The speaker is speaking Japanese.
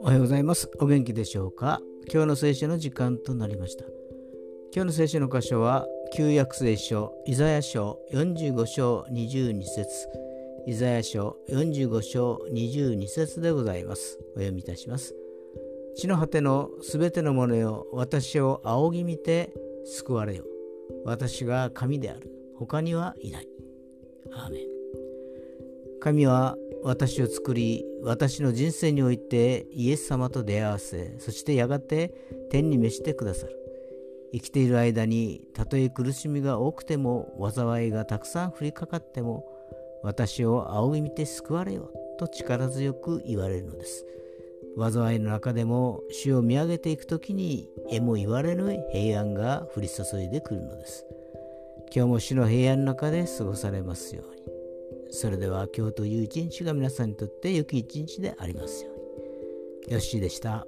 おはようございます。お元気でしょうか？今日の聖書の時間となりました。今日の聖書の箇所は、旧約聖書、イザヤ書45章22節イザヤ書45章22節でございます。お読みいたします。地の果てのすべてのものよ、私を仰ぎ見て救われよ。私が神である。他にはいない。アーメン神は私を作り私の人生においてイエス様と出会わせそしてやがて天に召してくださる。生きている間にたとえ苦しみが多くても災いがたくさん降りかかっても私を仰ぎ見て救われよと力強く言われるのです。災いの中でも主を見上げていく時にえも言われぬ平安が降り注いでくるのです。今日も主の平安の中で過ごされますようにそれでは今日という一日が皆さんにとって良き一日でありますように。よッしーでした。